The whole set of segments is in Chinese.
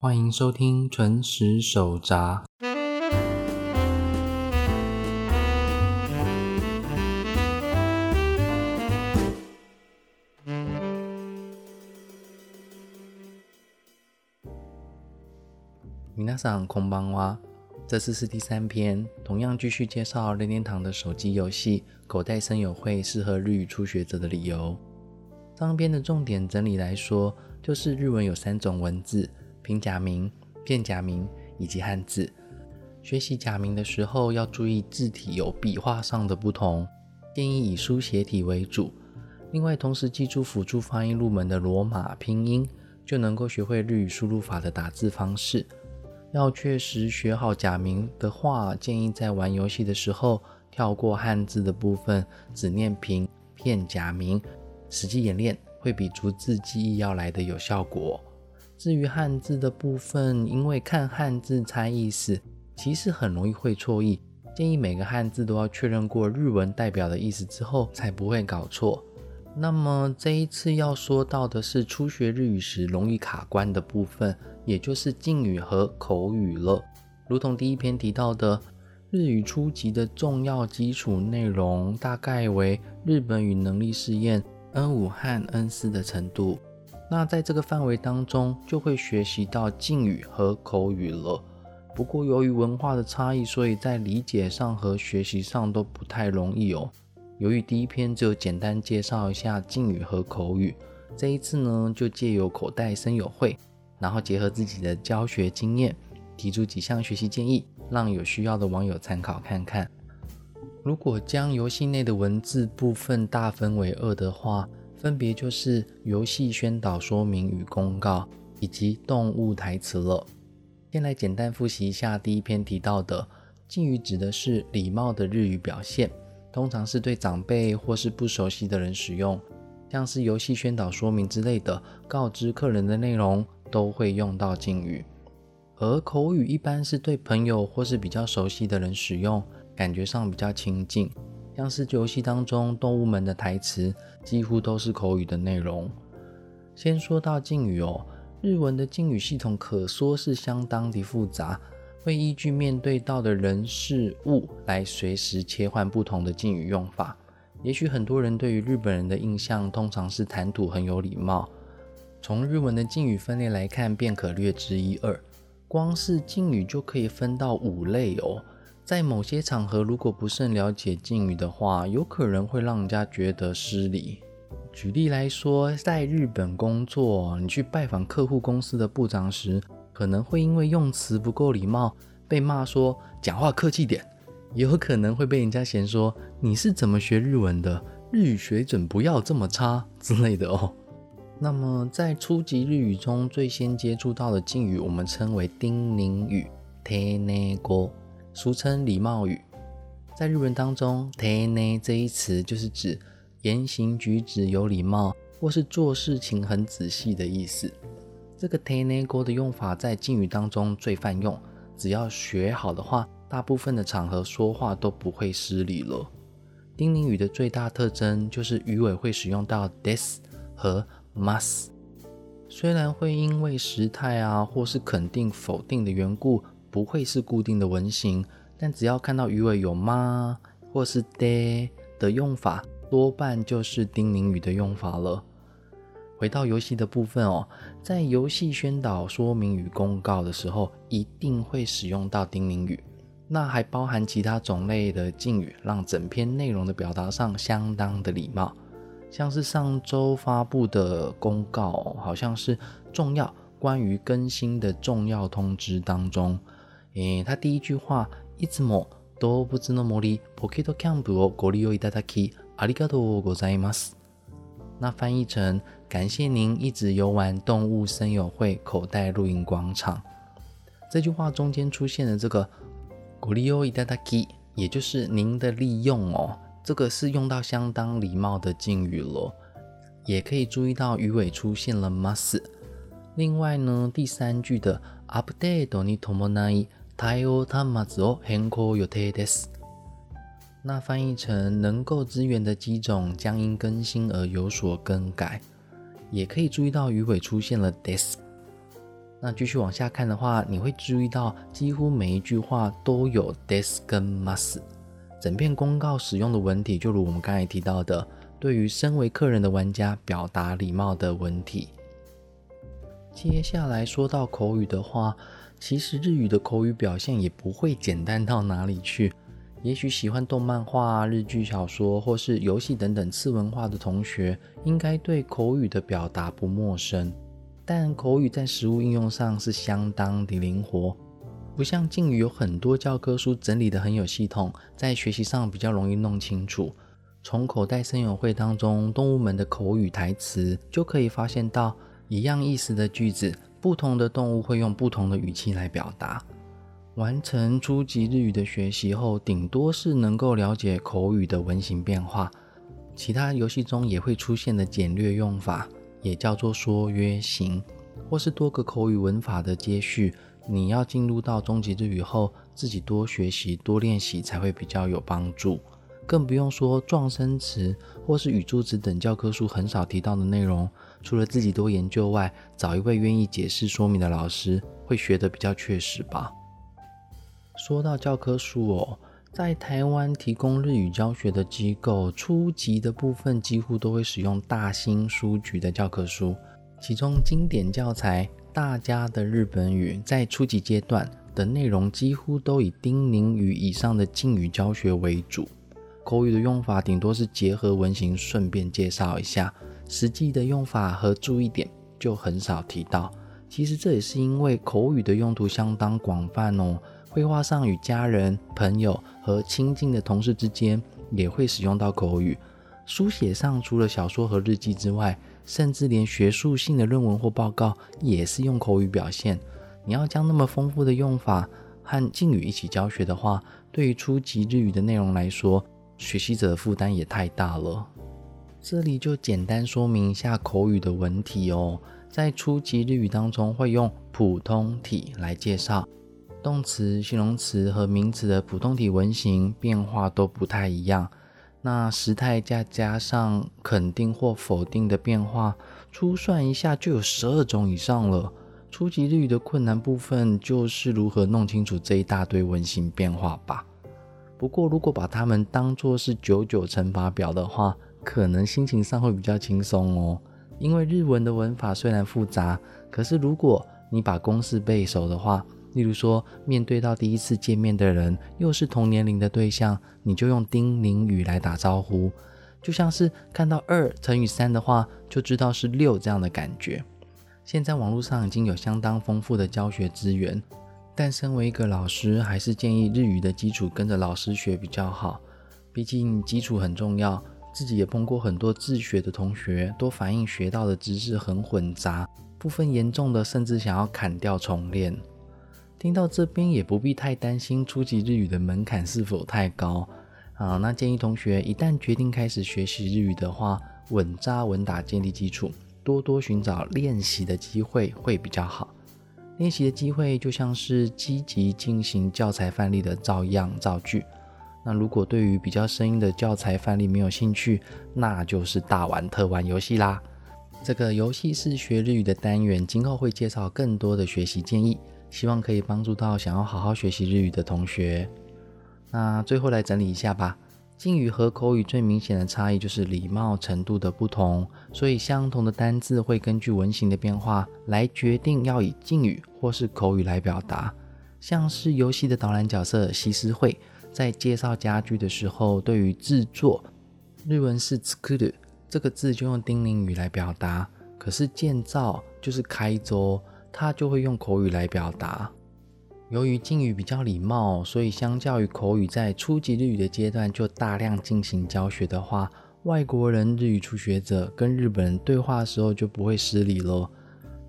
欢迎收听纯实手札。米娜桑空邦哇，这次是第三篇，同样继续介绍任天堂的手机游戏《口袋森友会》适合日语初学者的理由。上篇的重点整理来说，就是日文有三种文字：平假名、片假名以及汉字。学习假名的时候要注意字体有笔画上的不同，建议以书写体为主。另外，同时记住辅助发音入门的罗马拼音，就能够学会日语输入法的打字方式。要确实学好假名的话，建议在玩游戏的时候跳过汉字的部分，只念平片假名，实际演练会比逐字记忆要来的有效果。至于汉字的部分，因为看汉字猜意思，其实很容易会错意，建议每个汉字都要确认过日文代表的意思之后，才不会搞错。那么这一次要说到的是初学日语时容易卡关的部分，也就是敬语和口语了。如同第一篇提到的，日语初级的重要基础内容大概为日本语能力试验 N 五和 N 四的程度。那在这个范围当中，就会学习到敬语和口语了。不过由于文化的差异，所以在理解上和学习上都不太容易哦。由于第一篇只有简单介绍一下敬语和口语，这一次呢就借由口袋生友会，然后结合自己的教学经验，提出几项学习建议，让有需要的网友参考看看。如果将游戏内的文字部分大分为二的话，分别就是游戏宣导说明与公告，以及动物台词了。先来简单复习一下第一篇提到的敬语，指的是礼貌的日语表现。通常是对长辈或是不熟悉的人使用，像是游戏宣导说明之类的，告知客人的内容都会用到敬语。而口语一般是对朋友或是比较熟悉的人使用，感觉上比较亲近。像是游戏当中动物们的台词，几乎都是口语的内容。先说到敬语哦，日文的敬语系统可说是相当的复杂。会依据面对到的人事物来随时切换不同的敬语用法。也许很多人对于日本人的印象通常是谈吐很有礼貌。从日文的敬语分类来看，便可略知一二。光是敬语就可以分到五类哦。在某些场合，如果不甚了解敬语的话，有可能会让人家觉得失礼。举例来说，在日本工作，你去拜访客户公司的部长时。可能会因为用词不够礼貌被骂说讲话客气点，也有可能会被人家嫌说你是怎么学日文的，日语水准不要这么差之类的哦。那么在初级日语中最先接触到的敬语，我们称为叮咛语 t e 国，俗称礼貌语。在日文当中 t e 这一词就是指言行举止有礼貌，或是做事情很仔细的意思。这个 t e n e g o 的用法在敬语当中最泛用，只要学好的话，大部分的场合说话都不会失礼了。丁宁语的最大特征就是语尾会使用到 this 和 must，虽然会因为时态啊或是肯定否定的缘故，不会是固定的文型，但只要看到鱼尾有吗或是 de 的用法，多半就是叮咛语的用法了。回到游戏的部分哦，在游戏宣导说明与公告的时候，一定会使用到叮咛语。那还包含其他种类的敬语，让整篇内容的表达上相当的礼貌。像是上周发布的公告，好像是重要关于更新的重要通知当中，诶，他第一句话いつも動物の森ポケットキャンプをご利用いただきありがとうございます。那翻译成感谢您一直游玩动物森友会口袋露营广场。这句话中间出现的这个“ご利用いただき”，也就是您的利用哦，这个是用到相当礼貌的敬语了。也可以注意到鱼尾出现了 must。另外呢，第三句的 “update に伴い 対応端末を変更予定です”。那翻译成能够支援的机种将因更新而有所更改，也可以注意到鱼尾出现了 this。 那继续往下看的话，你会注意到几乎每一句话都有 des 跟 must。整篇公告使用的文体，就如我们刚才提到的，对于身为客人的玩家表达礼貌的文体。接下来说到口语的话， 其实日语的口语表现也不会简单到哪里去。也许喜欢动漫画、日剧小说或是游戏等等次文化的同学，应该对口语的表达不陌生。但口语在实物应用上是相当的灵活。不像敬语有很多教科书整理的很有系统，在学习上比较容易弄清楚。从口袋森友会当中动物们的口语台词就可以发现到，一样意思的句子，不同的动物会用不同的语气来表达。完成初级日语的学习后，顶多是能够了解口语的文型变化，其他游戏中也会出现的简略用法，也叫做说约型，或是多个口语文法的接续。你要进入到中级日语后，自己多学习、多练习才会比较有帮助。更不用说撞生词或是语助词等教科书很少提到的内容，除了自己多研究外，找一位愿意解释说明的老师，会学得比较确实吧。说到教科书哦，在台湾提供日语教学的机构，初级的部分几乎都会使用大兴书局的教科书，其中经典教材。大家的日本语在初级阶段的内容几乎都以丁宁语以上的敬语教学为主，口语的用法顶多是结合文型顺便介绍一下，实际的用法和注意点就很少提到。其实这也是因为口语的用途相当广泛哦，绘画上与家人、朋友和亲近的同事之间也会使用到口语，书写上除了小说和日记之外。甚至连学术性的论文或报告也是用口语表现。你要将那么丰富的用法和敬语一起教学的话，对于初级日语的内容来说，学习者的负担也太大了。这里就简单说明一下口语的文体哦。在初级日语当中，会用普通体来介绍动词、形容词和名词的普通体文型变化都不太一样。那时态再加上肯定或否定的变化，初算一下就有十二种以上了。初级日语的困难部分就是如何弄清楚这一大堆文型变化吧。不过如果把它们当作是九九乘法表的话，可能心情上会比较轻松哦。因为日文的文法虽然复杂，可是如果你把公式背熟的话，例如说，面对到第一次见面的人，又是同年龄的对象，你就用丁宁语来打招呼，就像是看到二乘以三的话，就知道是六这样的感觉。现在网络上已经有相当丰富的教学资源，但身为一个老师，还是建议日语的基础跟着老师学比较好，毕竟基础很重要。自己也碰过很多自学的同学，都反映学到的知识很混杂，部分严重的甚至想要砍掉重练。听到这边也不必太担心初级日语的门槛是否太高啊？那建议同学一旦决定开始学习日语的话，稳扎稳打建立基础，多多寻找练习的机会会比较好。练习的机会就像是积极进行教材范例的照样造句。那如果对于比较生硬的教材范例没有兴趣，那就是大玩特玩游戏啦。这个游戏是学日语的单元，今后会介绍更多的学习建议。希望可以帮助到想要好好学习日语的同学。那最后来整理一下吧。敬语和口语最明显的差异就是礼貌程度的不同，所以相同的单字会根据文型的变化来决定要以敬语或是口语来表达。像是游戏的导览角色西施惠，在介绍家具的时候，对于制作日文是つくる这个字就用丁宁语来表达，可是建造就是开桌。他就会用口语来表达。由于敬语比较礼貌，所以相较于口语，在初级日语的阶段就大量进行教学的话，外国人日语初学者跟日本人对话的时候就不会失礼了。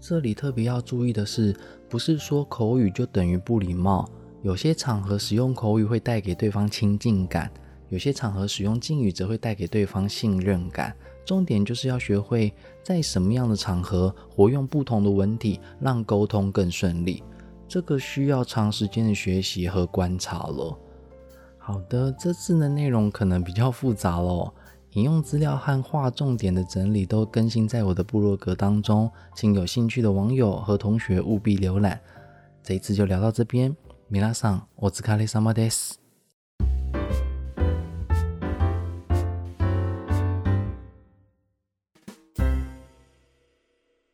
这里特别要注意的是，不是说口语就等于不礼貌。有些场合使用口语会带给对方亲近感，有些场合使用敬语则会带给对方信任感。重点就是要学会在什么样的场合活用不同的文体，让沟通更顺利。这个需要长时间的学习和观察了。好的，这次的内容可能比较复杂咯，引用资料和划重点的整理都更新在我的部落格当中，请有兴趣的网友和同学务必浏览。这一次就聊到这边，米拉桑，我是卡利萨马です。